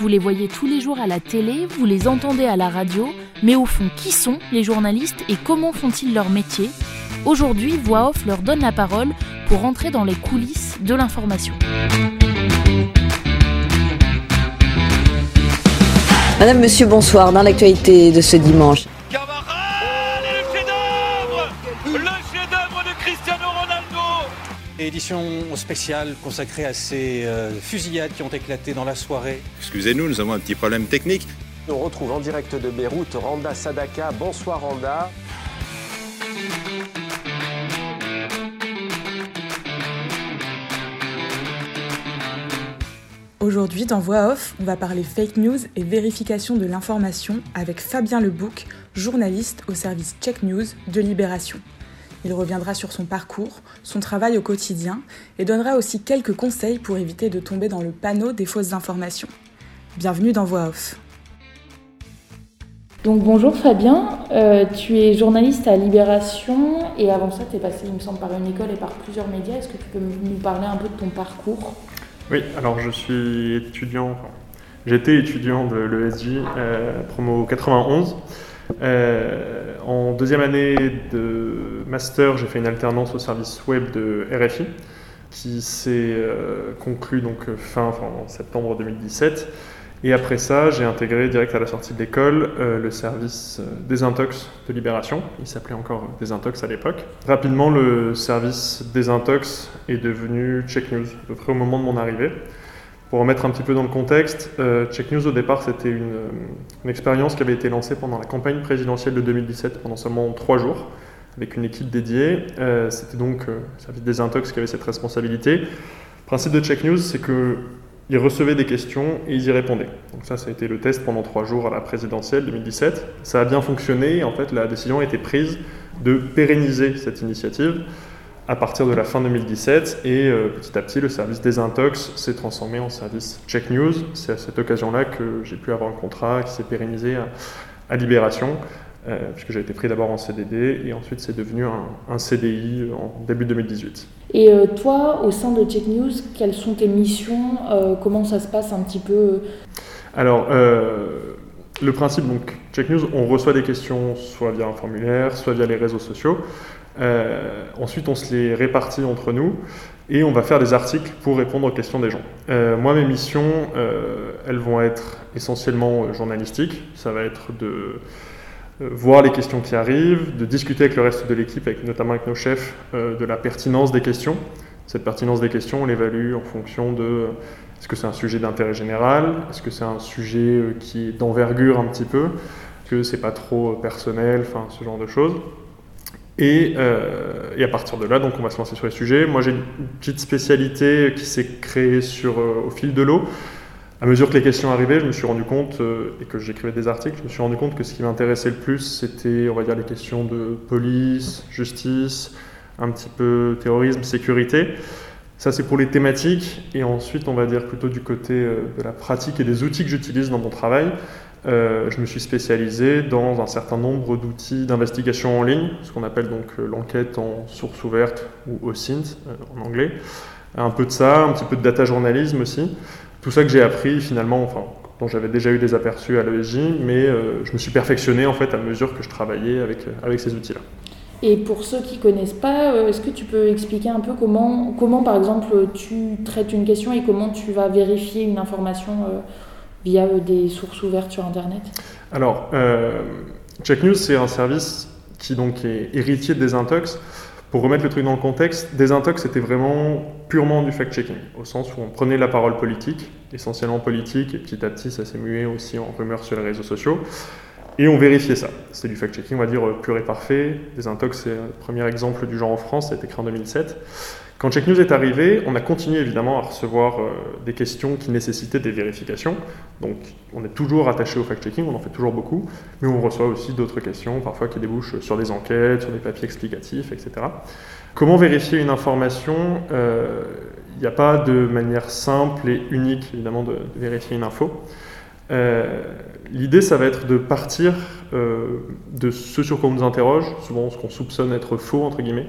vous les voyez tous les jours à la télé, vous les entendez à la radio, mais au fond, qui sont les journalistes et comment font-ils leur métier? Aujourd'hui, Voix Off leur donne la parole pour entrer dans les coulisses de l'information. Madame, Monsieur, bonsoir. Dans l'actualité de ce dimanche, Édition spéciale consacrée à ces euh, fusillades qui ont éclaté dans la soirée. Excusez-nous, nous avons un petit problème technique. On retrouve en direct de Beyrouth Randa Sadaka. Bonsoir Randa. Aujourd'hui, dans Voix Off, on va parler fake news et vérification de l'information avec Fabien Lebouc, journaliste au service Check News de Libération. Il reviendra sur son parcours, son travail au quotidien et donnera aussi quelques conseils pour éviter de tomber dans le panneau des fausses informations. Bienvenue dans Voix Off. Donc bonjour Fabien, euh, tu es journaliste à Libération et avant ça tu es passé il me semble par une école et par plusieurs médias. Est-ce que tu peux nous parler un peu de ton parcours? Oui, alors je suis étudiant, enfin, j'étais étudiant de l'ESJ euh, promo 91. Euh, en deuxième année de master, j'ai fait une alternance au service web de RFI qui s'est euh, conclue donc fin, enfin, en septembre 2017. Et après ça, j'ai intégré direct à la sortie de l'école euh, le service Désintox de Libération. Il s'appelait encore Désintox à l'époque. Rapidement, le service Désintox est devenu Check News, à peu près au moment de mon arrivée. Pour remettre un petit peu dans le contexte, euh, Check News au départ c'était une, une, expérience qui avait été lancée pendant la campagne présidentielle de 2017 pendant seulement trois jours avec une équipe dédiée. Euh, c'était donc euh, le service des intox qui avait cette responsabilité. Le principe de Check News c'est qu'ils recevaient des questions et ils y répondaient. Donc ça, ça a été le test pendant trois jours à la présidentielle 2017. Ça a bien fonctionné et en fait la décision a été prise de pérenniser cette initiative à partir de la fin 2017 et euh, petit à petit le service Désintox s'est transformé en service Check News. C'est à cette occasion-là que j'ai pu avoir un contrat qui s'est pérennisé à, à Libération, euh, puisque j'ai été pris d'abord en CDD et ensuite c'est devenu un, un, CDI en début 2018. Et euh, toi, au sein de Check News, quelles sont tes missions Comment ça se passe un petit peu? Alors, le principe, donc, Check News, on reçoit des questions soit via un formulaire, soit via les réseaux sociaux. Euh, ensuite, on se les répartit entre nous et on va faire des articles pour répondre aux questions des gens. Euh, moi, mes missions, euh, elles vont être essentiellement journalistiques. Ça va être de voir les questions qui arrivent, de discuter avec le reste de l'équipe, notamment avec nos chefs, de la pertinence des questions. Cette pertinence des questions, on l'évalue en fonction de est-ce que c'est un sujet d'intérêt général, est-ce que c'est un sujet qui est d'envergure un petit peu, est-ce que c'est pas trop personnel, enfin ce genre de choses. Et, euh, et, à partir de là, donc on va se lancer sur les sujets. Moi, j'ai une petite spécialité qui s'est créée sur, euh, au fil de l'eau. À mesure que les questions arrivaient, je me suis rendu compte, euh, et que j'écrivais des articles, je me suis rendu compte que ce qui m'intéressait le plus, c'était, on va dire, les questions de police, justice, un petit peu terrorisme, sécurité. Ça, c'est pour les thématiques. Et ensuite, on va dire plutôt du côté de la pratique et des outils que j'utilise dans mon travail. Euh, je me suis spécialisé dans un certain nombre d'outils d'investigation en ligne, ce qu'on appelle donc euh, l'enquête en source ouverte ou OSINT euh, en anglais. Un peu de ça, un petit peu de data journalisme aussi. Tout ça que j'ai appris finalement, enfin, dont j'avais déjà eu des aperçus à l'ESJ, mais je me suis perfectionné en fait à mesure que je travaillais avec, avec ces outils-là. Et pour ceux qui ne connaissent pas, est-ce que tu peux expliquer un peu comment, comment, par exemple, tu traites une question et comment tu vas vérifier une information via des sources ouvertes sur Internet Alors, euh, Check News, c'est un service qui donc est héritier de Desintox. Pour remettre le truc dans le contexte, Desintox c'était vraiment purement du fact-checking, au sens où on prenait la parole politique, essentiellement politique, et petit à petit ça s'est mué aussi en rumeurs sur les réseaux sociaux, et on vérifiait ça. C'est du fact-checking, on va dire, pur et parfait. Desintox, c'est le premier exemple du genre en France, ça a été créé en 2007. Quand Check News est arrivé, on a continué évidemment à recevoir euh, des questions qui nécessitaient des vérifications. Donc on est toujours attaché au fact-checking, on en fait toujours beaucoup, mais on reçoit aussi d'autres questions, parfois qui débouchent sur des enquêtes, sur des papiers explicatifs, etc. Comment vérifier une information Il euh, n'y a pas de manière simple et unique évidemment de, vérifier une info. Euh, L'idée, ça va être de partir euh, de ce sur quoi on nous interroge, souvent ce qu'on soupçonne être faux, entre guillemets,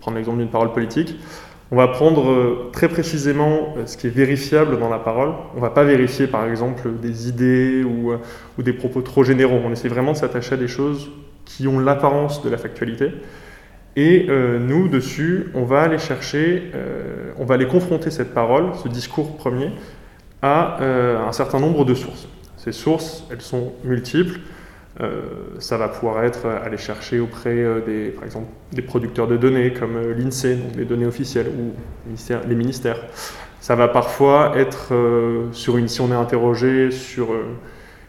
prendre l'exemple d'une parole politique, On va prendre euh, très précisément ce qui est vérifiable dans la parole. On ne va pas vérifier par exemple des idées ou, ou des propos trop généraux. On essaie vraiment de s'attacher à des choses qui ont l'apparence de la factualité. Et euh, nous, dessus, on va aller chercher, euh, on va aller confronter cette parole, ce discours premier, à euh, un certain nombre de sources. Ces sources, elles sont multiples. ça va pouvoir être aller chercher auprès des, par exemple, des producteurs de données comme l'INSEE, donc les données officielles, ou les ministères. Ça va parfois être sur une, si on est interrogé sur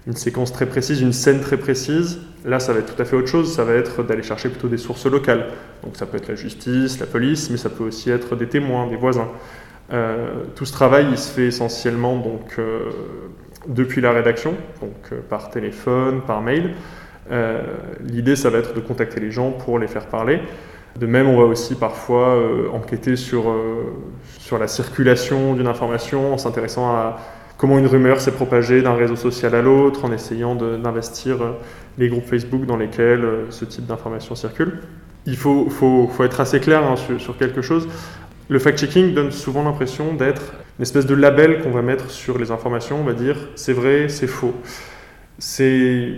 une séquence très précise, une scène très précise. Là, ça va être tout à fait autre chose. Ça va être d'aller chercher plutôt des sources locales. Donc, ça peut être la justice, la police, mais ça peut aussi être des témoins, des voisins. Euh, tout ce travail, il se fait essentiellement donc euh, depuis la rédaction, donc euh, par téléphone, par mail. L'idée, ça va être de contacter les gens pour les faire parler. De même, on va aussi parfois enquêter sur, sur la circulation d'une information en s'intéressant à comment une rumeur s'est propagée d'un réseau social à l'autre, en essayant d'investir euh, les groupes Facebook dans lesquels euh, ce type d'information circule. Il faut, faut, faut, être assez clair hein, sur, quelque chose. Le fact-checking donne souvent l'impression d'être une espèce de label qu'on va mettre sur les informations. On va dire c'est vrai, c'est faux. C'est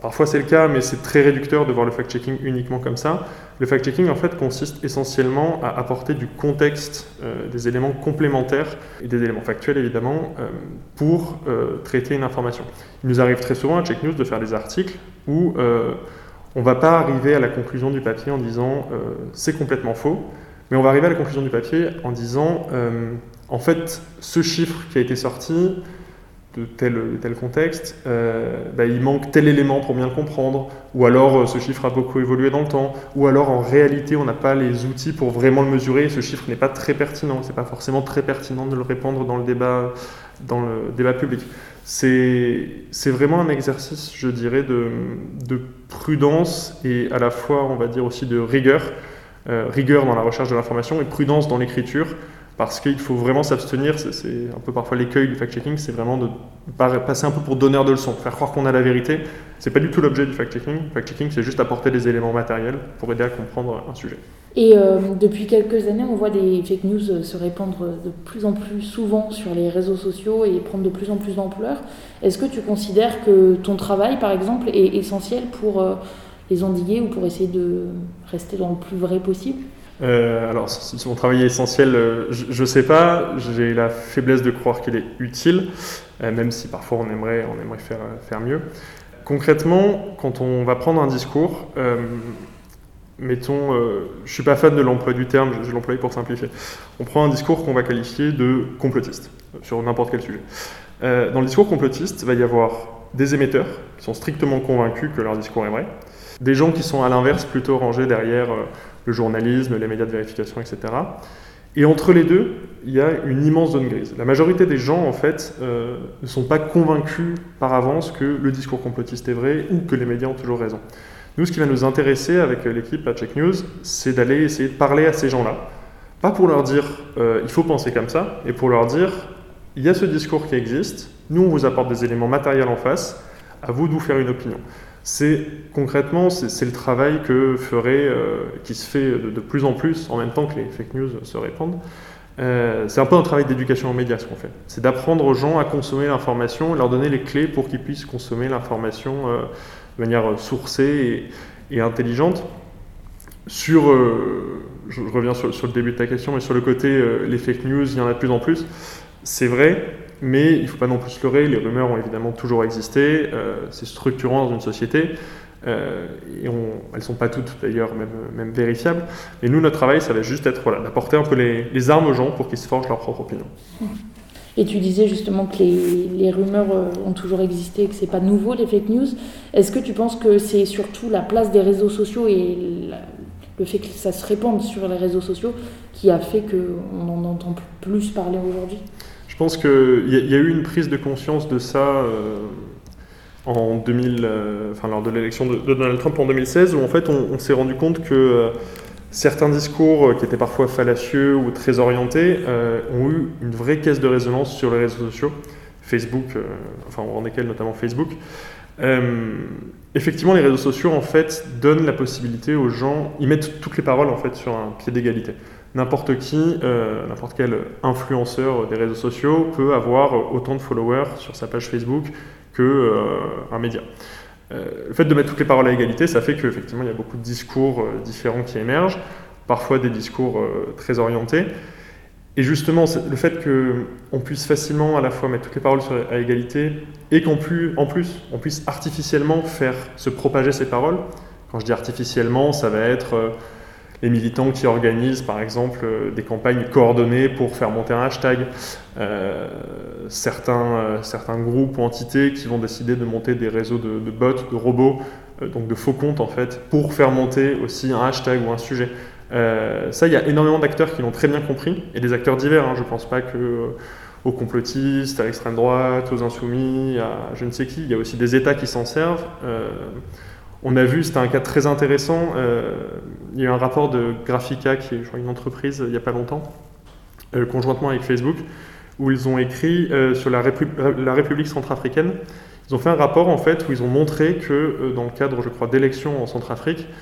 parfois c'est le cas, mais c'est très réducteur de voir le fact-checking uniquement comme ça. Le fact-checking, en fait, consiste essentiellement à apporter du contexte, euh, des éléments complémentaires et des éléments factuels, évidemment, euh, pour euh, traiter une information. Il nous arrive très souvent à Check News de faire des articles où on ne va pas arriver à la conclusion du papier en disant c'est complètement faux, mais on va arriver à la conclusion du papier en disant en fait, ce chiffre qui a été sorti, de tel, tel contexte, euh, bah, il manque tel élément pour bien le comprendre, ou alors euh, ce chiffre a beaucoup évolué dans le temps, ou alors en réalité on n'a pas les outils pour vraiment le mesurer, ce chiffre n'est pas très pertinent, c'est pas forcément très pertinent de le répandre dans le débat, dans le débat public. C'est vraiment un exercice, je dirais, de, de, prudence et à la fois, on va dire aussi de rigueur, euh, rigueur dans la recherche de l'information et prudence dans l'écriture parce qu'il faut vraiment s'abstenir, c'est un peu parfois l'écueil du fact-checking, c'est vraiment de passer un peu pour donneur de leçons, faire croire qu'on a la vérité. C'est pas du tout l'objet du fact-checking. Fact-checking, c'est juste apporter des éléments matériels pour aider à comprendre un sujet. Et euh, depuis quelques années, on voit des fake news euh, se répandre de plus en plus souvent sur les réseaux sociaux et prendre de plus en plus d'ampleur. Est-ce que tu considères que ton travail, par exemple, est essentiel pour euh, les endiguer ou pour essayer de rester dans le plus vrai possible? Euh, alors, si mon travail est essentiel, euh, je ne sais pas. J'ai la faiblesse de croire qu'il est utile, euh, même si parfois on aimerait, faire mieux. Concrètement, quand on va prendre un discours, mettons, je ne suis pas fan de l'emploi du terme, je, je l'emploie pour simplifier. On prend un discours qu'on va qualifier de complotiste, sur n'importe quel sujet. dans le discours complotiste, il va y avoir des émetteurs qui sont strictement convaincus que leur discours est vrai, des gens qui sont à l'inverse plutôt rangés derrière le journalisme, les médias de vérification, etc. Et entre les deux, il y a une immense zone grise. La majorité des gens, en fait, euh, ne sont pas convaincus par avance que le discours complotiste est vrai ou que les médias ont toujours raison. Nous, ce qui va nous intéresser avec l'équipe à Check News, c'est d'aller essayer de parler à ces gens-là. Pas pour leur dire euh, il faut penser comme ça, et pour leur dire il y a ce discours qui existe, nous on vous apporte des éléments matériels en face, à vous de vous faire une opinion c'est concrètement c'est le travail que ferait, euh, qui se fait de, plus en plus en même temps que les fake news se répandent. Euh, c'est un peu un travail d'éducation aux médias ce qu'on fait. C'est d'apprendre aux gens à consommer l'information, leur donner les clés pour qu'ils puissent consommer l'information euh, de manière sourcée et, intelligente. Sur, je, reviens sur, sur, le début de ta question, mais sur le côté les fake news, il y en a de plus en plus. C'est vrai, mais il ne faut pas non plus se les rumeurs ont évidemment toujours existé, euh, c'est structurant dans une société, euh, et elles ne sont pas toutes d'ailleurs même, vérifiables. Et nous, notre travail, ça va juste être voilà, d'apporter un peu les, armes aux gens pour qu'ils se forgent leur propre opinion. Et tu disais justement que les, rumeurs euh, ont toujours existé, que ce n'est pas nouveau les fake news. Est-ce que tu penses que c'est surtout la place des réseaux sociaux et le fait que ça se répande sur les réseaux sociaux qui a fait qu'on en entend plus parler aujourd'hui? Pense qu'il y, a eu une prise de conscience de ça euh, en 2000, euh, lors de l'élection de, Donald Trump en 2016, où en fait on, s'est rendu compte que euh, certains discours qui étaient parfois fallacieux ou très orientés ont eu une vraie caisse de résonance sur les réseaux sociaux, Facebook, enfin on desquels notamment Facebook. Effectivement, les réseaux sociaux en fait donnent la possibilité aux gens, ils mettent toutes les paroles en fait sur un pied d'égalité. n'importe qui, n'importe quel influenceur des réseaux sociaux peut avoir autant de followers sur sa page Facebook qu'un média. le fait de mettre toutes les paroles à égalité, ça fait qu'effectivement il y a beaucoup de discours différents qui émergent, parfois des discours très orientés. Et justement, le fait qu'on puisse facilement à la fois mettre toutes les paroles à égalité et qu'en plus, en plus, on puisse artificiellement faire se propager ces paroles. Quand je dis artificiellement, ça va être euh, les militants qui organisent par exemple euh, des campagnes coordonnées pour faire monter un hashtag, euh, certains, groupes ou entités qui vont décider de monter des réseaux de bots, de robots, donc de faux comptes en fait, pour faire monter aussi un hashtag ou un sujet. Euh, ça, il y a énormément d'acteurs qui l'ont très bien compris, et des acteurs divers. Hein. je ne pense pas que euh, aux complotistes, à l'extrême droite, aux insoumis, à je ne sais qui. Il y a aussi des États qui s'en servent. Euh, on a vu, c'était un cas très intéressant. il y a eu un rapport de Graphica, qui est une entreprise il n'y a pas longtemps, conjointement avec Facebook, où ils ont écrit sur la, la, République centrafricaine. Ils ont fait un rapport en fait où ils ont montré que dans le cadre, je crois, d'élections en Centrafrique, euh,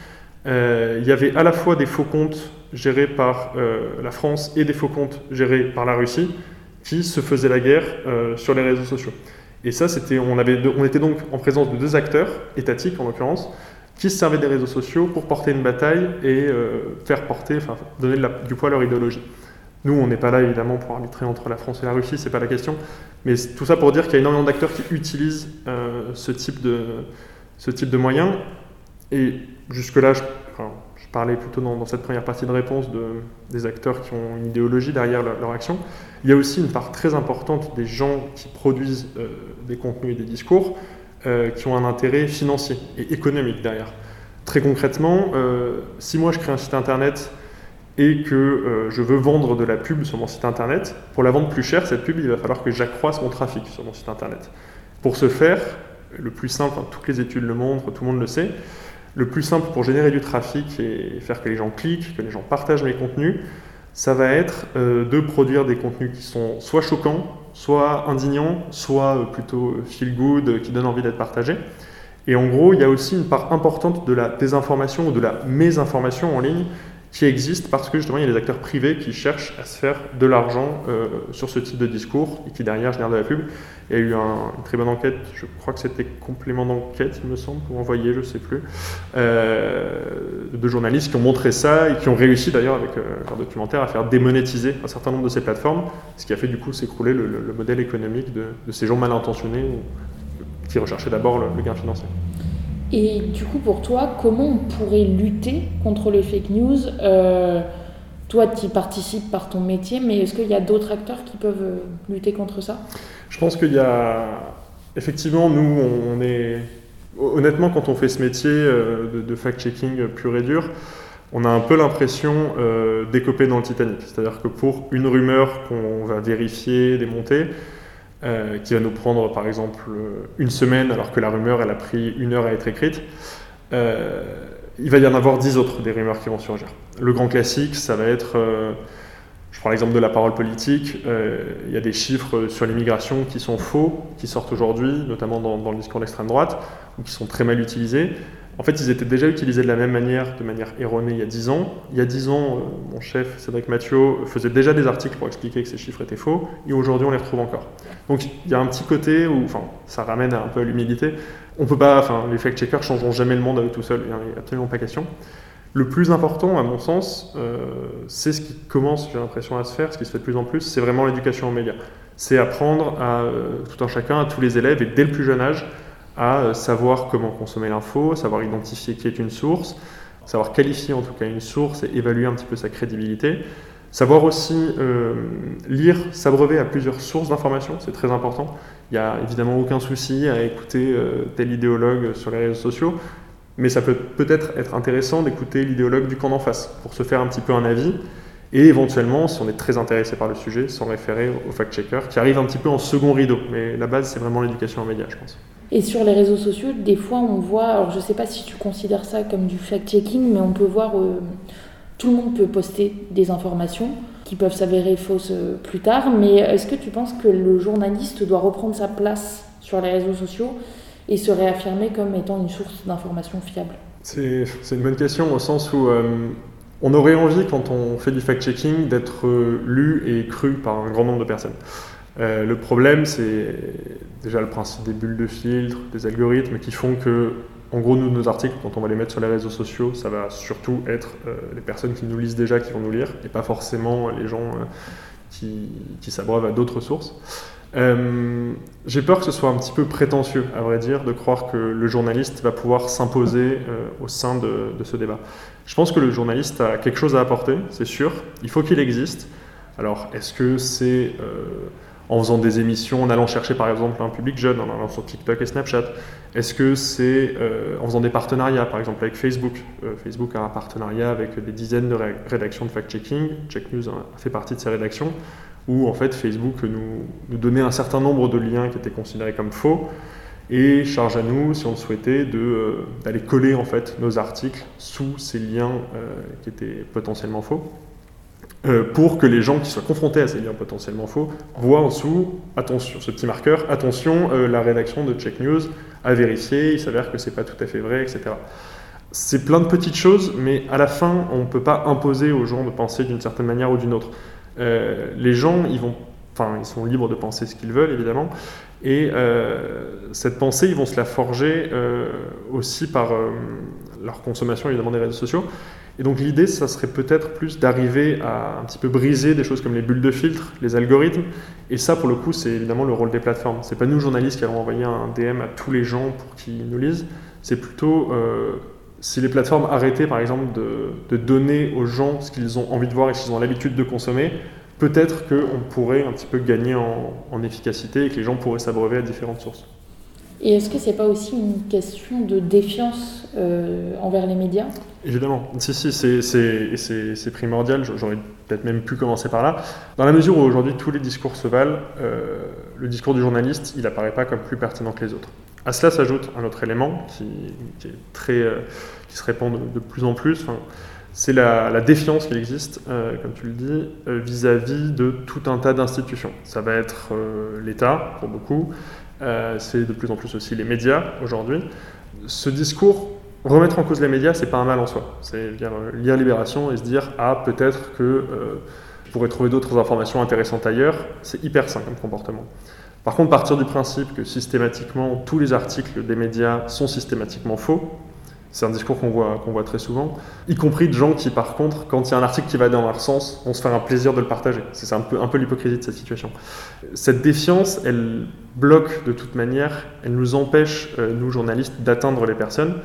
il y avait à la fois des faux comptes gérés par euh, la France et des faux comptes gérés par la Russie qui se faisaient la guerre euh, sur les réseaux sociaux. Et ça, c'était, on, avait on était donc en présence de deux acteurs, étatiques en l'occurrence, qui se servaient des réseaux sociaux pour porter une bataille et faire porter, enfin, donner du poids à leur idéologie. Nous, on n'est pas là évidemment pour arbitrer entre la France et la Russie, c'est pas la question. Mais tout ça pour dire qu'il y a énormément d'acteurs qui utilisent ce, type de, ce type de moyens. Et jusque-là, je, parlais plutôt dans, cette première partie de réponse de, des acteurs qui ont une idéologie derrière leur, action. Il y a aussi une part très importante des gens qui produisent euh, des contenus et des discours euh, qui ont un intérêt financier et économique derrière. Très concrètement, euh, si moi je crée un site internet et que je veux vendre de la pub sur mon site internet, pour la vendre plus cher, cette pub, il va falloir que j'accroisse mon trafic sur mon site internet. Pour ce faire, le plus simple, toutes les études le montrent, tout le monde le sait, le plus simple pour générer du trafic et faire que les gens cliquent, que les gens partagent mes contenus, ça va être euh, de produire des contenus qui sont soit choquants, soit indignants, soit euh, plutôt euh, feel good, qui donnent envie d'être partagés. Et en gros, il y a aussi une part importante de la désinformation ou de la mésinformation en ligne qui existe parce que justement il y a des acteurs privés qui cherchent à se faire de l'argent euh, sur ce type de discours et qui derrière génèrent de la pub. Il y a eu une très bonne enquête, je crois que c'était complément d'enquête, il me semble, ou envoyé, je ne sais plus, euh, de journalistes qui ont montré ça et qui ont réussi d'ailleurs avec euh, leur documentaire à faire démonétiser un certain nombre de ces plateformes, ce qui a fait du coup s'écrouler le, modèle économique de, ces gens mal intentionnés qui recherchaient d'abord le gain financier. Et du coup, pour toi, comment on pourrait lutter contre les fake news euh, Toi, tu y participes par ton métier, mais est-ce qu'il y a d'autres acteurs qui peuvent euh, lutter contre ça? Je pense qu'il y a. Effectivement, nous, on est. Honnêtement, quand on fait ce métier euh, de, fact-checking pur et dur, on a un peu l'impression d'écoper dans le Titanic. C'est-à-dire que pour une rumeur qu'on va vérifier, démonter, euh, qui va nous prendre par exemple une semaine alors que la rumeur elle a pris une heure à être écrite, euh, il va y en avoir dix autres des rumeurs qui vont surgir. Le grand classique, ça va être, euh, je prends l'exemple de la parole politique, il y a des chiffres sur l'immigration qui sont faux, qui sortent aujourd'hui, notamment dans, dans le discours d'extrême droite, ou qui sont très mal utilisés. En fait, ils étaient déjà utilisés de la même manière, de manière erronée, il y a 10 ans. Il y a 10 ans, euh, mon chef, Cédric Mathieu, faisait déjà des articles pour expliquer que ces chiffres étaient faux, et aujourd'hui, on les retrouve encore. Donc, il y a un petit côté où, enfin, ça ramène un peu à l'humilité. On peut pas, enfin, les fact-checkers changeront jamais le monde tout seuls, il n'y a absolument pas question. Le plus important, à mon sens, euh, c'est ce qui commence, j'ai l'impression, à se faire, ce qui se fait de plus en plus, c'est vraiment l'éducation aux médias. C'est apprendre à euh, tout un chacun, à tous les élèves, et dès le plus jeune âge, à euh, savoir comment consommer l'info, savoir identifier qui est une source, savoir qualifier en tout cas une source et évaluer un petit peu sa crédibilité. Savoir aussi euh, lire, s'abreuver à plusieurs sources d'informations, c'est très important. Il n'y a évidemment aucun souci à écouter euh, tel idéologue sur les réseaux sociaux, mais ça peut peut-être être intéressant d'écouter l'idéologue du camp d'en face pour se faire un petit peu un avis et éventuellement, si on est très intéressé par le sujet, s'en référer au fact-checker qui arrive un petit peu en second rideau. Mais la base, c'est vraiment l'éducation en médias, je pense. Et sur les réseaux sociaux, des fois, on voit, alors je ne sais pas si tu considères ça comme du fact-checking, mais on peut voir, euh, tout le monde peut poster des informations qui peuvent s'avérer fausses euh, plus tard, mais est-ce que tu penses que le journaliste doit reprendre sa place sur les réseaux sociaux et se réaffirmer comme étant une source d'information fiable? C'est une bonne question au sens où... Euh, on aurait envie, quand on fait du fact-checking, d'être lu et cru par un grand nombre de personnes. Le problème, c'est déjà le principe des bulles de filtre, des algorithmes qui font que en gros, nous, nos articles, quand on va les mettre sur les réseaux sociaux, ça va surtout être euh, les personnes qui nous lisent déjà qui vont nous lire, et pas forcément les gens euh, qui, qui s'abreuvent à d'autres sources. Euh, j'ai peur que ce soit un petit peu prétentieux, à vrai dire, de croire que le journaliste va pouvoir s'imposer au sein de, ce débat. Je pense que le journaliste a quelque chose à apporter, c'est sûr. Il faut qu'il existe. Alors, est-ce que c'est en faisant des émissions, en allant chercher par exemple un public jeune, en allant sur TikTok et Snapchat. Est-ce que c'est euh, en faisant des partenariats, par exemple avec Facebook? Euh, Facebook a un partenariat avec des dizaines de rédactions de fact-checking, Check News fait partie de ces rédactions, où en fait Facebook nous, nous donnait un certain nombre de liens qui étaient considérés comme faux, et charge à nous, si on le souhaitait, euh, d'aller coller en fait nos articles sous ces liens qui étaient potentiellement faux. Euh, pour que les gens qui soient confrontés à ces liens potentiellement faux voient en dessous, attention, ce petit marqueur, attention, euh, la rédaction de Check News a vérifié, il s'avère que c'est pas tout à fait vrai, etc. C'est plein de petites choses, mais à la fin, on ne peut pas imposer aux gens de penser d'une certaine manière ou d'une autre. Euh, les gens, ils vont, ils sont libres de penser ce qu'ils veulent, évidemment, et cette pensée, ils vont se la forger aussi par leur consommation, évidemment, des réseaux sociaux. Et donc l'idée, ça serait peut-être plus d'arriver à un petit peu briser des choses comme les bulles de filtre, les algorithmes. Et ça, pour le coup, c'est évidemment le rôle des plateformes. C'est pas nous, journalistes, qui allons envoyer un DM à tous les gens pour qu'ils nous lisent. C'est plutôt euh, si les plateformes arrêtaient, par exemple, de, donner aux gens ce qu'ils ont envie de voir et ce qu'ils ont l'habitude de consommer, peut-être qu'on pourrait un petit peu gagner en, en efficacité et que les gens pourraient s'abreuver à différentes sources. Et est-ce que c'est pas aussi une question de défiance euh, envers les médias? Évidemment, si, si, c'est primordial, j'aurais peut-être même pu commencer par là. Dans la mesure où aujourd'hui tous les discours se valent, euh, le discours du journaliste, il apparaît pas comme plus pertinent que les autres. À cela s'ajoute un autre élément qui, est très, euh, qui se répand de, plus en plus, c'est la, défiance qui existe, comme tu le dis, vis-à-vis de tout un tas d'institutions. Ça va être l'État, pour beaucoup, euh, c'est de plus en plus aussi les médias aujourd'hui. Ce discours, remettre en cause les médias, c'est pas un mal en soi. C'est euh, lire Libération et se dire ah peut-être que euh, je pourrais trouver d'autres informations intéressantes ailleurs. C'est hyper sain comme comportement. Par contre, partir du principe que systématiquement tous les articles des médias sont systématiquement faux, c'est un discours qu'on voit, qu'on voit très souvent, y compris de gens qui, par contre, quand il y a un article qui va dans leur sens, vont se faire un plaisir de le partager. C'est un peu, un peu l'hypocrisie de cette situation. Cette défiance, elle bloque de toute manière, elle nous empêche, euh, nous journalistes, d'atteindre les personnes.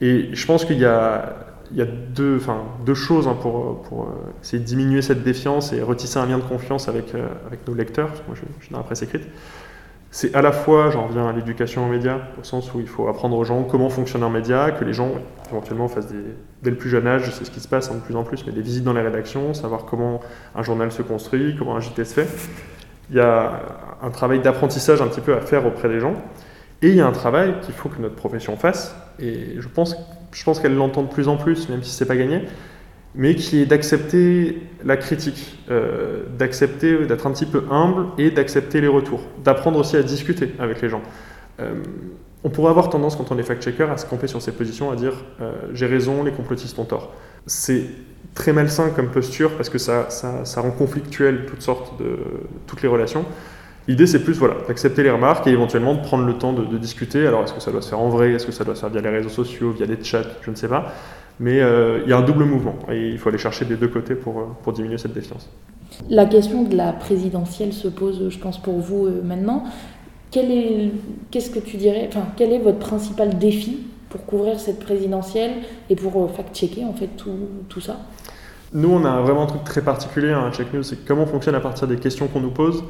Et je pense qu'il y a, il y a deux, deux choses hein, pour, pour euh, essayer de diminuer cette défiance et retisser un lien de confiance avec, euh, avec nos lecteurs, moi je, je suis dans la presse écrite c'est à la fois, j'en reviens à l'éducation en médias, au sens où il faut apprendre aux gens comment fonctionne un média, que les gens éventuellement fassent des, dès le plus jeune âge, c'est ce qui se passe de plus en plus, mais des visites dans les rédactions, savoir comment un journal se construit, comment un JT se fait. Il y a un travail d'apprentissage un petit peu à faire auprès des gens, et il y a un travail qu'il faut que notre profession fasse, et je pense, je pense qu'elle l'entend de plus en plus, même si c'est pas gagné, mais qui est d'accepter la critique, euh, d'accepter d'être un petit peu humble et d'accepter les retours, d'apprendre aussi à discuter avec les gens. Euh, on pourrait avoir tendance, quand on est fact-checker, à se camper sur ses positions, à dire euh, j'ai raison, les complotistes ont tort. C'est très malsain comme posture parce que ça, ça, rend conflictuel toutes sortes de toutes les relations. L'idée, c'est plus voilà, d'accepter les remarques et éventuellement de prendre le temps de, de discuter. Alors, est-ce que ça doit se faire en vrai? Est-ce que ça doit se faire via les réseaux sociaux, via des chats? Je ne sais pas. Mais euh, il y a un double mouvement et il faut aller chercher des deux côtés pour, euh, pour diminuer cette défiance. La question de la présidentielle se pose, je pense, pour vous euh, maintenant. Quel est, qu'est-ce que tu dirais, enfin, quel est votre principal défi pour couvrir cette présidentielle et pour fact-checker en fait tout, tout ça? Nous, on a vraiment un truc très particulier à Check News, c'est comment on fonctionne à partir des questions qu'on nous pose.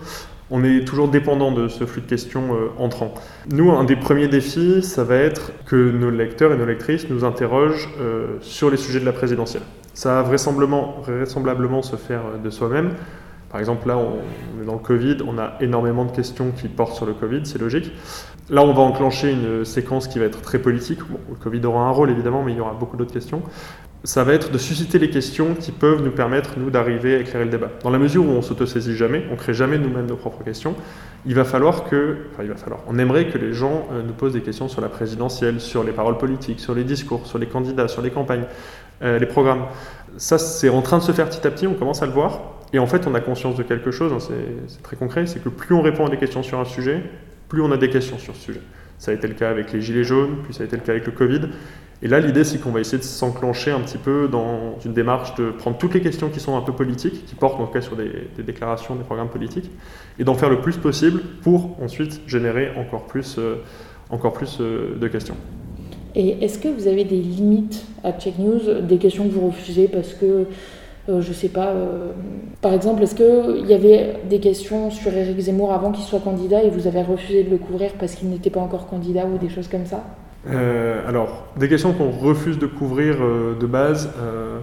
On est toujours dépendant de ce flux de questions euh, entrant. Nous, un des premiers défis, ça va être que nos lecteurs et nos lectrices nous interrogent euh, sur les sujets de la présidentielle. Ça va vraisemblablement, vraisemblablement se faire euh, de soi-même. Par exemple, là, on est dans le Covid, on a énormément de questions qui portent sur le Covid, c'est logique. Là, on va enclencher une séquence qui va être très politique. le Covid aura un rôle, évidemment, mais il y aura beaucoup d'autres questions ça va être de susciter les questions qui peuvent nous permettre, nous, d'arriver à éclairer le débat. Dans la mesure où on s'autosaisit jamais, on crée jamais nous-mêmes nos propres questions, il va falloir que, enfin, il va falloir, on aimerait que les gens euh, nous posent des questions sur la présidentielle, sur les paroles politiques, sur les discours, sur les candidats, sur les campagnes, euh, les programmes. Ça, c'est en train de se faire petit à petit, on commence à le voir. Et en fait, on a conscience de quelque chose, hein, c'est très concret, c'est que plus on répond à des questions sur un sujet, plus on a des questions sur ce sujet. Ça a été le cas avec les gilets jaunes, puis ça a été le cas avec le Covid. Et là, l'idée, c'est qu'on va essayer de s'enclencher un petit peu dans une démarche de prendre toutes les questions qui sont un peu politiques, qui portent en tout cas sur des, déclarations, des programmes politiques, et d'en faire le plus possible pour ensuite générer encore plus, euh, encore plus euh, de questions. Et est-ce que vous avez des limites à Check News, des questions que vous refusez parce que, euh, je sais pas, par exemple, est-ce qu'il y avait des questions sur Éric Zemmour avant qu'il soit candidat et vous avez refusé de le couvrir parce qu'il n'était pas encore candidat ou des choses comme ça? Euh, alors, des questions qu'on refuse de couvrir euh, de base. Euh,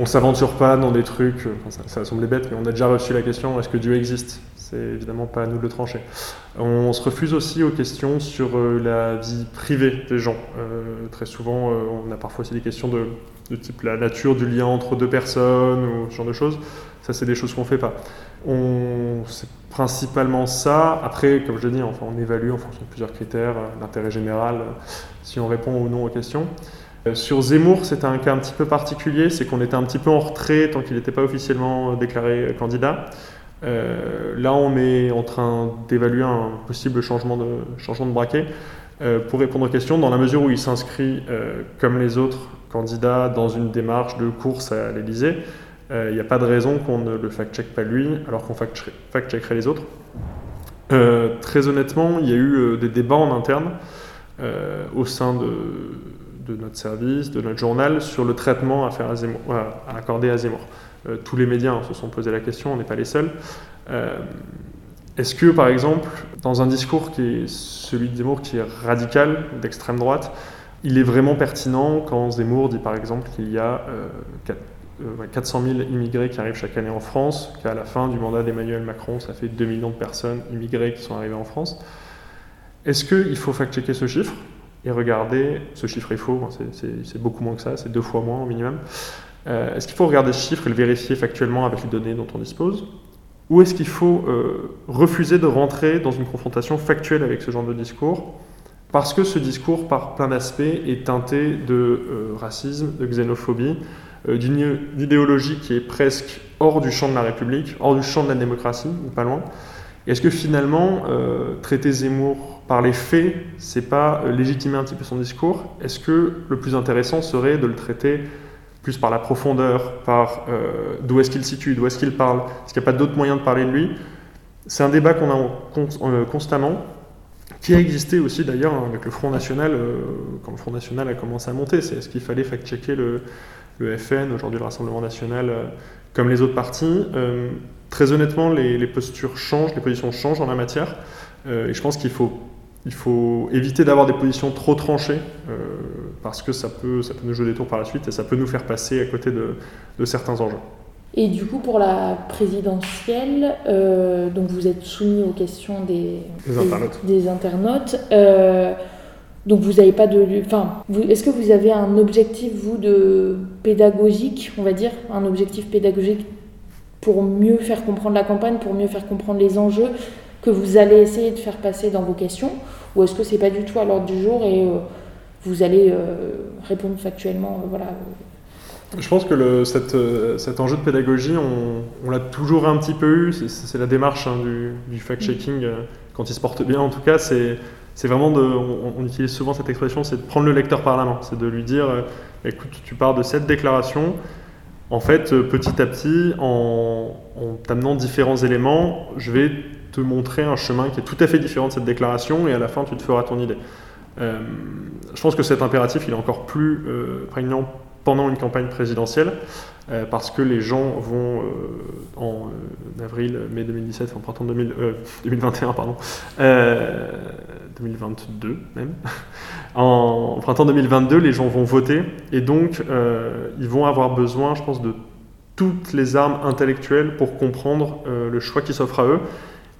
on s'aventure pas dans des trucs, ça, ça semblait bête, mais on a déjà reçu la question est-ce que Dieu existe? C'est évidemment pas à nous de le trancher. On se refuse aussi aux questions sur la vie privée des gens. très souvent, on a parfois aussi des questions de, de, type la nature du lien entre deux personnes ou ce genre de choses. Ça, c'est des choses qu'on fait pas. On, c'est principalement ça. Après, comme je dis, enfin, on évalue en fonction de plusieurs critères, euh, l'intérêt général, euh, si on répond ou non aux questions. Euh, sur Zemmour, c'était un cas un petit peu particulier, c'est qu'on était un petit peu en retrait tant qu'il n'était pas officiellement déclaré candidat. là, on est en train d'évaluer un possible changement de, changement de braquet pour répondre aux questions, dans la mesure où il s'inscrit, comme les autres candidats, dans une démarche de course à l'Élysée. Il euh, n'y a pas de raison qu'on ne le fact-check pas lui, alors qu'on fact-checkerait les autres. Euh, très honnêtement, il y a eu euh, des débats en interne au sein de, notre service, de notre journal, sur le traitement à, faire à, accorder à Zemmour. tous les médias hein, se sont posé la question, on n'est pas les seuls. Est-ce que, par exemple, dans un discours qui est celui de Zemmour, qui est radical, d'extrême droite, il est vraiment pertinent quand Zemmour dit, par exemple, qu'il y a 400 000 immigrés qui arrivent chaque année en France, qu'à la fin du mandat d'Emmanuel Macron, ça fait 2 millions de personnes immigrées qui sont arrivées en France. Est-ce qu'il faut fact-checker ce chiffre et regarder, ce chiffre est faux, c'est beaucoup moins que ça, c'est deux fois moins au minimum. Euh, est-ce qu'il faut regarder ce chiffre et le vérifier factuellement avec les données dont on dispose? Ou est-ce qu'il faut euh, refuser de rentrer dans une confrontation factuelle avec ce genre de discours parce que ce discours, par plein d'aspects, est teinté de euh, racisme, de xénophobie, euh, d'une idéologie qui est presque hors du champ de la République, hors du champ de la démocratie, ou pas loin. Est-ce que finalement, euh, traiter Zemmour par les faits, c'est pas euh, légitimer un petit peu son discours? Est-ce que le plus intéressant serait de le traiter plus par la profondeur, par d'où est-ce qu'il situe, d'où est-ce qu'il parle? Est-ce qu'il n'y a pas d'autres moyens de parler de lui? C'est un débat qu'on a constamment, qui a existé aussi d'ailleurs avec le Front National, quand le Front National a commencé à monter. C'est est-ce qu'il fallait fact-checker le, le FN, aujourd'hui le Rassemblement national, euh, comme les autres partis. Euh, très honnêtement, les, postures changent, les positions changent en la matière. Euh, et je pense qu'il faut, il faut éviter d'avoir des positions trop tranchées, parce que ça peut, ça peut nous jouer des tours par la suite et ça peut nous faire passer à côté de, de certains enjeux. Et du coup, pour la présidentielle, donc vous êtes soumis aux questions des, des internautes. Des, internautes donc vous n'avez pas de... Enfin, est-ce que vous avez un objectif, vous, de pédagogique, on va dire, un objectif pédagogique pour mieux faire comprendre la campagne, pour mieux faire comprendre les enjeux que vous allez essayer de faire passer dans vos questions Ou est-ce que c'est pas du tout à l'ordre du jour et euh, vous allez euh, répondre factuellement euh, voilà, je pense que le, cet enjeu de pédagogie, on, l'a toujours un petit peu eu. C'est la démarche hein, du, du fact-checking, quand il se porte bien en tout cas. C'est c'est vraiment de, on, utilise souvent cette expression, c'est de prendre le lecteur par la main, c'est de lui dire, euh, écoute, tu pars de cette déclaration, en fait, euh, petit à petit, en, t'amenant différents éléments, je vais te montrer un chemin qui est tout à fait différent de cette déclaration, et à la fin, tu te feras ton idée. Euh, je pense que cet impératif, il est encore plus prégnant pendant une campagne présidentielle, euh, parce que les gens vont euh, en euh, avril, mai 2017, en printemps 2021, pardon, 2022 même, en, printemps 2022, les gens vont voter et donc ils vont avoir besoin, je pense, de toutes les armes intellectuelles pour comprendre le choix qui s'offre à eux.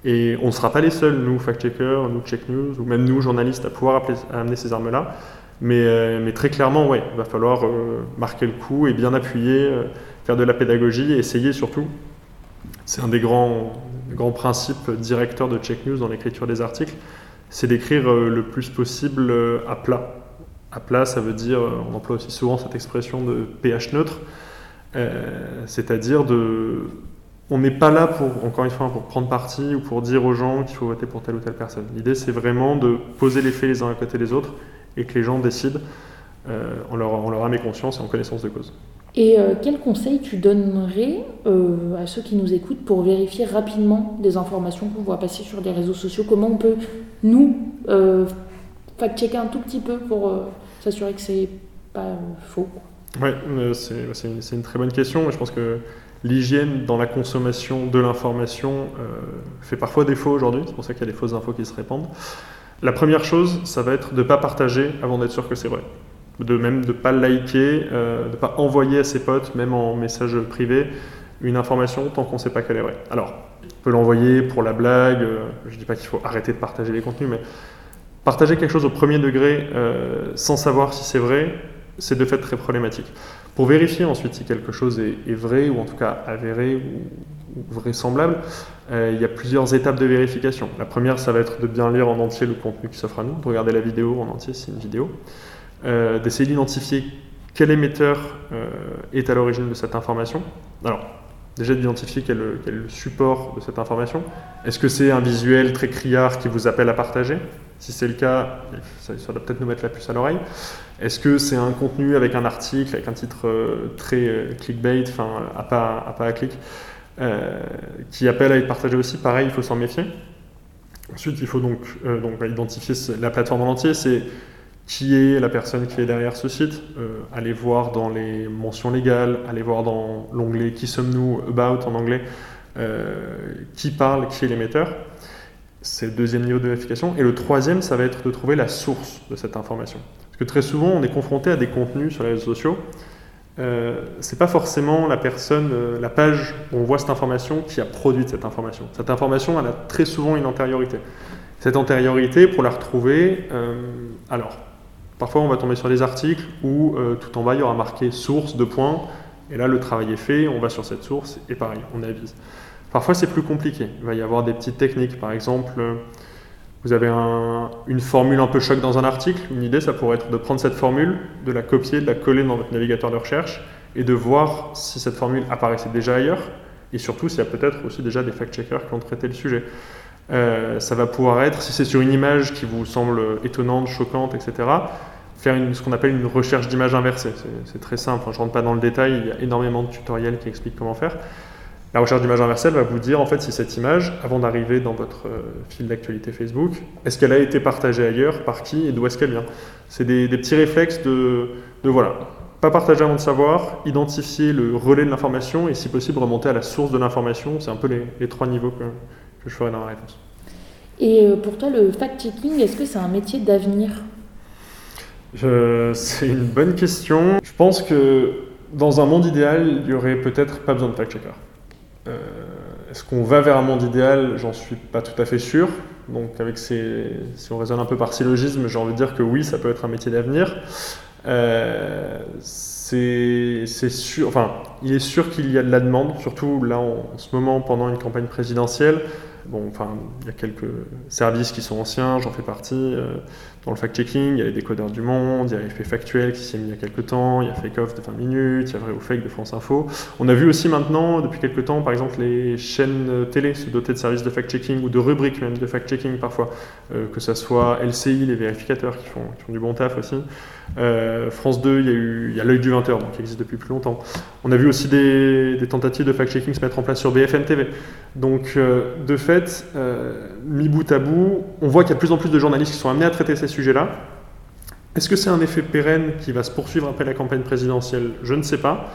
Et on ne sera pas les seuls, nous, fact-checkers, nous, check news, ou même nous, journalistes, à pouvoir amener ces armes-là. Euh, mais, très clairement, ouais, il va falloir euh, marquer le coup et bien appuyer, euh, faire de la pédagogie et essayer surtout. C'est un des grands, grands principes directeurs de Check News dans l'écriture des articles, c'est d'écrire le plus possible à plat. À plat, ça veut dire, on emploie aussi souvent cette expression de pH neutre. C'est-à-dire de on n'est pas là pour, encore une fois, pour prendre parti ou pour dire aux gens qu'il faut voter pour telle ou telle personne. L'idée, c'est vraiment de poser les faits les uns à côté des autres et que les gens décident euh, en, leur, en, leur, âme et conscience et en connaissance de cause. Et euh, quel conseil tu donnerais euh, à ceux qui nous écoutent pour vérifier rapidement des informations qu'on voit passer sur les réseaux sociaux? Comment on peut, nous, fact-checker un tout petit peu pour s'assurer que c'est pas faux Oui, c'est une très bonne question. Je pense que l'hygiène dans la consommation de l'information euh, fait parfois défaut aujourd'hui, c'est pour ça qu'il y a des fausses infos qui se répandent. La première chose, ça va être de ne pas partager avant d'être sûr que c'est vrai. De même de ne pas liker, euh, de ne pas envoyer à ses potes, même en message privé, une information tant qu'on ne sait pas qu'elle est vraie. Alors, on peut l'envoyer pour la blague, euh, je ne dis pas qu'il faut arrêter de partager les contenus, mais partager quelque chose au premier degré sans savoir si c'est vrai, c'est de fait très problématique. Pour vérifier ensuite si quelque chose est, vrai ou en tout cas avéré ou, vraisemblable, euh, il y a plusieurs étapes de vérification. La première, ça va être de bien lire en entier le contenu qui s'offre à nous, de regarder la vidéo en entier c'est une vidéo, euh, d'essayer d'identifier quel émetteur euh, est à l'origine de cette information. Alors, déjà d'identifier quel, quel, est le support de cette information. Est-ce que c'est un visuel très criard qui vous appelle à partager? Si c'est le cas, ça, ça doit peut-être nous mettre la puce à l'oreille. Est-ce que c'est un contenu avec un article, avec un titre très clickbait, enfin à pas à, pas à clic, euh, qui appelle à être partagé aussi Pareil, il faut s'en méfier. Ensuite, il faut donc, donc identifier la plateforme en entier. C'est qui est la personne qui est derrière ce site. aller voir dans les mentions légales, aller voir dans l'onglet Qui sommes-nous About en anglais, qui parle, qui est l'émetteur. C'est le deuxième niveau de vérification. Et le troisième, ça va être de trouver la source de cette information que très souvent, on est confronté à des contenus sur les réseaux sociaux. Euh, c'est pas forcément la personne, euh, la page où on voit cette information qui a produit cette information. Cette information, elle a très souvent une antériorité. Cette antériorité, pour la retrouver, euh, alors, parfois on va tomber sur des articles où tout en bas il y aura marqué source de points, et là le travail est fait, on va sur cette source, et pareil, on avise. Parfois c'est plus compliqué. Il va y avoir des petites techniques, par exemple vous avez une formule un peu choc dans un article. Une idée, ça pourrait être de prendre cette formule, de la copier, de la coller dans votre navigateur de recherche et de voir si cette formule apparaissait déjà ailleurs et surtout s'il y a peut-être aussi déjà des fact-checkers qui ont traité le sujet. Euh, ça va pouvoir être, si c'est sur une image qui vous semble étonnante, choquante, etc., faire ce qu'on appelle une recherche d'image inversée. C'est très simple, je ne rentre pas dans le détail, il y a énormément de tutoriels qui expliquent comment faire. La recherche d'image inversée va vous dire en fait si cette image, avant d'arriver dans votre euh, fil d'actualité Facebook, est-ce qu'elle a été partagée ailleurs, par qui et d'où est-ce qu'elle vient? C'est des, petits réflexes de, de, voilà, pas partager avant de savoir, identifier le relais de l'information et si possible remonter à la source de l'information. C'est un peu les, les trois niveaux que, que, je ferai dans la réponse. Et euh, pour toi, le fact-checking, est-ce que c'est un métier d'avenir? C'est une bonne question. Je pense que dans un monde idéal, il n'y aurait peut-être pas besoin de fact-checker. Euh, est-ce qu'on va vers un monde idéal? J'en suis pas tout à fait sûr. Donc, avec si on raisonne un peu par syllogisme, j'ai envie de dire que oui, ça peut être un métier d'avenir. Euh, c'est sûr, enfin, il est sûr qu'il y a de la demande, surtout là en, ce moment pendant une campagne présidentielle. Bon, enfin, il y a quelques services qui sont anciens, j'en fais partie. Euh, dans le fact-checking, il y a les décodeurs du monde, il y a l'effet factuel qui s'est mis il y a quelques temps, il y a Fake Off de 20 minutes, il y a Vrai ou Fake de France Info. On a vu aussi maintenant, depuis quelques temps, par exemple, les chaînes télé se doter de services de fact-checking ou de rubriques même de fact-checking parfois, euh, que ce soit LCI, les vérificateurs qui font, du bon taf aussi. Euh, France 2, il y a eu l'œil du 20h, donc qui existe depuis plus longtemps. On a vu aussi des, des tentatives de fact-checking se mettre en place sur BFM TV. Donc, euh, de fait, mis bout à bout, on voit qu'il y a de plus en plus de journalistes qui sont amenés à traiter ces sujets-là. Est-ce que c'est un effet pérenne qui va se poursuivre après la campagne présidentielle? Je ne sais pas.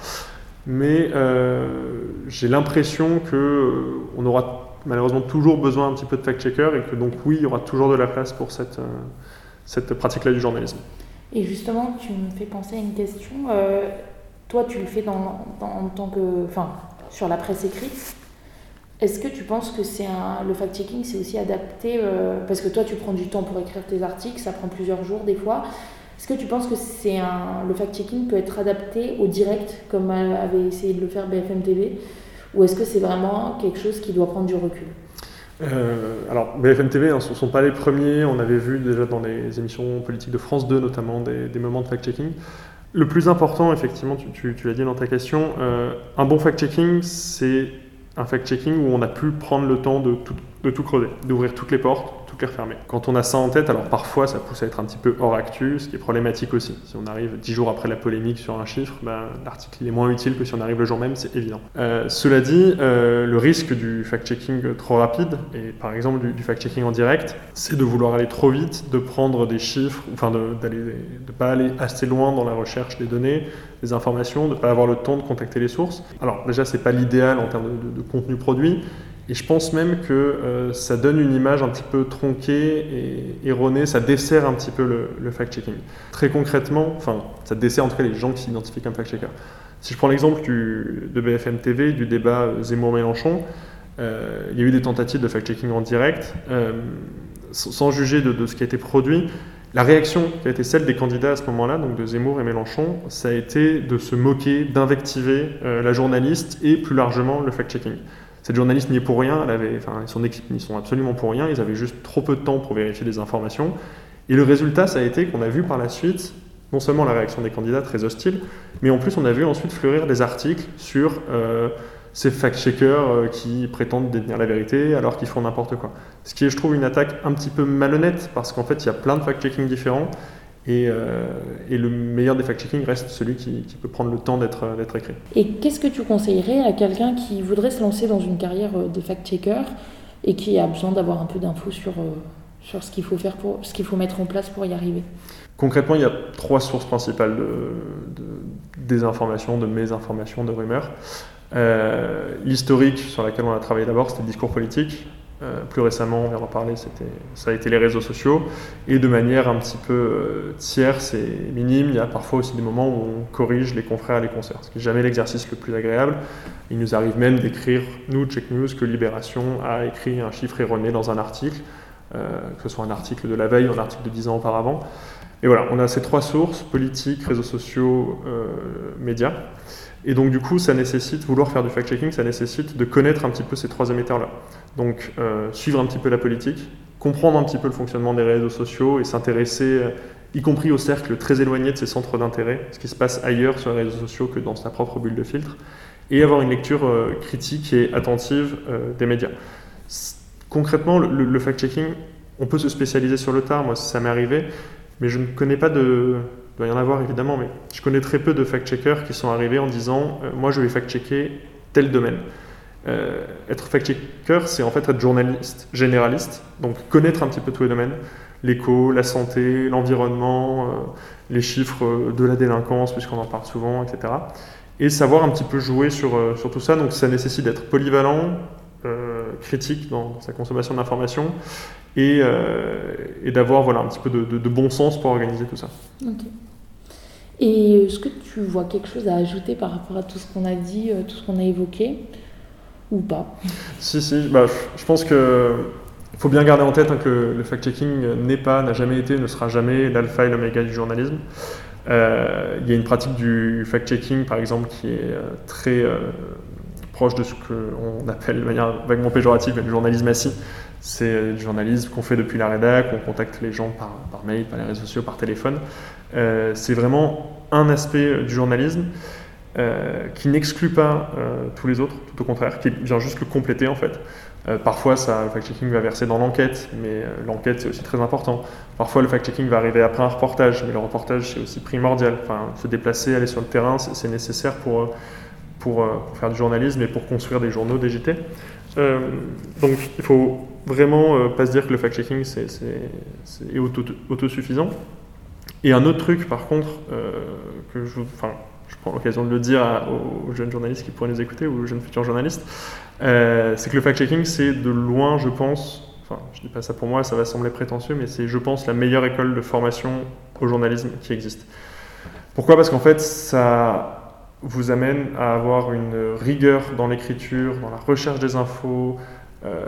Mais euh, j'ai l'impression qu'on euh, aura malheureusement toujours besoin un petit peu de fact-checker et que donc oui, il y aura toujours de la place pour cette, euh, cette pratique-là du journalisme. Et justement, tu me fais penser à une question. toi, tu le fais en tant que, enfin, sur la presse écrite. Est-ce que tu penses que c'est un, le fact-checking, c'est aussi adapté euh, Parce que toi, tu prends du temps pour écrire tes articles, ça prend plusieurs jours des fois. Est-ce que tu penses que c'est un, le fact-checking peut être adapté au direct, comme avait essayé de le faire BFM TV Ou est-ce que c'est vraiment quelque chose qui doit prendre du recul? Euh, alors, BFM TV, hein, ce ne sont pas les premiers. On avait vu déjà dans les émissions politiques de France 2, notamment, des, des moments de fact-checking. Le plus important, effectivement, tu, l'as dit dans ta question, un bon fact-checking, c'est un fact-checking où on a pu prendre le temps de tout, de tout creuser, d'ouvrir toutes les portes, quand on a ça en tête, alors parfois ça pousse à être un petit peu hors actu, ce qui est problématique aussi. Si on arrive dix jours après la polémique sur un chiffre, ben, l'article est moins utile que si on arrive le jour même, c'est évident. Euh, cela dit, euh, le risque du fact-checking trop rapide, et par exemple du, fact-checking en direct, c'est de vouloir aller trop vite, de prendre des chiffres, enfin de ne pas aller assez loin dans la recherche des données, des informations, de ne pas avoir le temps de contacter les sources. Alors déjà, c'est pas l'idéal en termes de contenu produit, et je pense même que euh, ça donne une image un petit peu tronquée et erronée, ça dessert un petit peu le, fact-checking. Très concrètement, enfin, ça dessert en tout cas les gens qui s'identifient comme fact-checker. Si je prends l'exemple de BFM TV, du débat euh, Zemmour-Mélenchon, euh, il y a eu des tentatives de fact-checking en direct. sans juger de, ce qui a été produit, la réaction qui a été celle des candidats à ce moment-là, donc de Zemmour et Mélenchon, ça a été de se moquer, d'invectiver la journaliste et plus largement le fact-checking. Cette journaliste n'y est pour rien, son équipe n'y sont absolument pour rien, ils avaient juste trop peu de temps pour vérifier des informations. Et le résultat, ça a été qu'on a vu par la suite, non seulement la réaction des candidats très hostile, mais en plus on a vu ensuite fleurir des articles sur euh, ces fact-checkers euh, qui prétendent détenir la vérité alors qu'ils font n'importe quoi. Ce qui est, je trouve, une attaque un petit peu malhonnête, parce qu'en fait, il y a plein de fact-checking différents, euh, et, le meilleur des fact-checking reste celui qui, peut prendre le temps d'être écrit. Et qu'est-ce que tu conseillerais à quelqu'un qui voudrait se lancer dans une carrière euh, de fact-checker et qui a besoin d'avoir un peu d'infos sur, euh, sur ce qu'il faut faire pour ce qu'il faut mettre en place pour y arriver? Concrètement, il y a trois sources principales de, des informations, de mésinformations, de rumeurs. L'historique sur laquelle on a travaillé d'abord, c'était le discours politique. Euh, plus récemment, on vient d'en parler, ça a été les réseaux sociaux. Et de manière un petit peu euh, tierce et minime, il y a parfois aussi des moments où on corrige les confrères et les concerts, ce qui n'est jamais l'exercice le plus agréable. Il nous arrive même d'écrire, nous, Check News, que Libération a écrit un chiffre erroné dans un article, euh, que ce soit un article de la veille ou un article de 10 ans auparavant. Et voilà, on a ces trois sources, politique, réseaux sociaux, médias. Et donc du coup, ça nécessite, vouloir faire du fact-checking, ça nécessite de connaître un petit peu ces trois émetteurs-là. Donc euh, suivre un petit peu la politique, comprendre un petit peu le fonctionnement des réseaux sociaux et s'intéresser, euh, y compris au cercle très éloigné de ses centres d'intérêt, ce qui se passe ailleurs sur les réseaux sociaux que dans sa propre bulle de filtre, et avoir une lecture euh, critique et attentive des médias. Concrètement, le fact-checking, on peut se spécialiser sur le tard, moi ça m'est arrivé, mais je ne connais pas de, il doit y en avoir évidemment, mais je connais très peu de fact-checkers qui sont arrivés en disant euh, Moi, je vais fact-checker tel domaine. Euh, être fact-checker, c'est en fait être journaliste généraliste, donc connaître un petit peu tous les domaines l'éco, la santé, l'environnement, euh, les chiffres de la délinquance, puisqu'on en parle souvent, etc. Et savoir un petit peu jouer sur, sur tout ça. Donc, ça nécessite d'être polyvalent, critique dans, sa consommation d'informations et, et d'avoir voilà, un petit peu de, de, bon sens pour organiser tout ça. Et est-ce que tu vois quelque chose à ajouter par rapport à tout ce qu'on a dit, euh, tout ce qu'on a évoqué, ou pas? Si, si, bah, je pense que faut bien garder en tête hein, que le, fact-checking n'est pas, n'a jamais été, ne sera jamais l'alpha et l'oméga du journalisme. Euh, il y a une pratique du fact-checking, par exemple, qui est euh, très proche de ce qu'on appelle de manière vaguement péjorative le journalisme assis. C'est du journalisme qu'on fait depuis la rédac, on contacte les gens par, mail, par les réseaux sociaux, par téléphone. Euh, c'est vraiment un aspect du journalisme euh, qui n'exclut pas euh, tous les autres, tout au contraire, qui vient juste le compléter en fait. parfois, ça, le fact-checking va verser dans l'enquête, mais l'enquête c'est aussi très important. Parfois, le fact-checking va arriver après un reportage, mais le reportage c'est aussi primordial. Enfin, se déplacer, aller sur le terrain, c'est nécessaire pour, pour, faire du journalisme et pour construire des journaux, des JT. donc, il faut vraiment pas se dire que le fact-checking c'est autosuffisant. Et un autre truc, par contre, euh, que je, prends l'occasion de le dire aux jeunes journalistes qui pourraient nous écouter ou aux jeunes futurs journalistes, euh, c'est que le fact-checking, c'est de loin, je pense, enfin, je dis pas ça pour moi, ça va sembler prétentieux, mais c'est, je pense, la meilleure école de formation au journalisme qui existe. Pourquoi? Parce qu'en fait, ça vous amène à avoir une rigueur dans l'écriture, dans la recherche des infos, euh,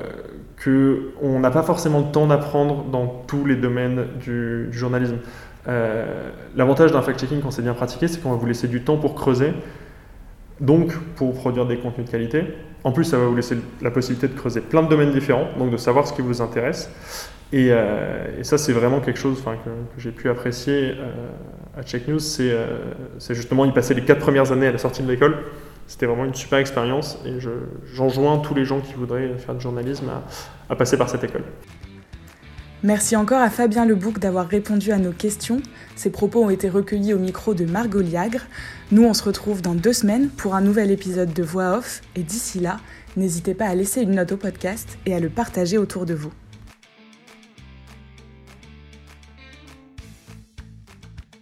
qu'on n'a pas forcément le temps d'apprendre dans tous les domaines du journalisme. Euh, l'avantage d'un fact-checking quand c'est bien pratiqué, c'est qu'on va vous laisser du temps pour creuser, donc pour produire des contenus de qualité. En plus, ça va vous laisser la possibilité de creuser plein de domaines différents, donc de savoir ce qui vous intéresse. Et, euh, ça, c'est vraiment quelque chose que, que j'ai pu apprécier euh, à Check News, c'est justement y passer les quatre premières années à la sortie de l'école. C'était vraiment une super expérience et j'enjoins tous les gens qui voudraient faire du journalisme à, à passer par cette école. Merci encore à Fabien Lebouc d'avoir répondu à nos questions. Ses propos ont été recueillis au micro de Margot Liagre. Nous, on se retrouve dans deux semaines pour un nouvel épisode de Voix Off. Et d'ici là, n'hésitez pas à laisser une note au podcast et à le partager autour de vous.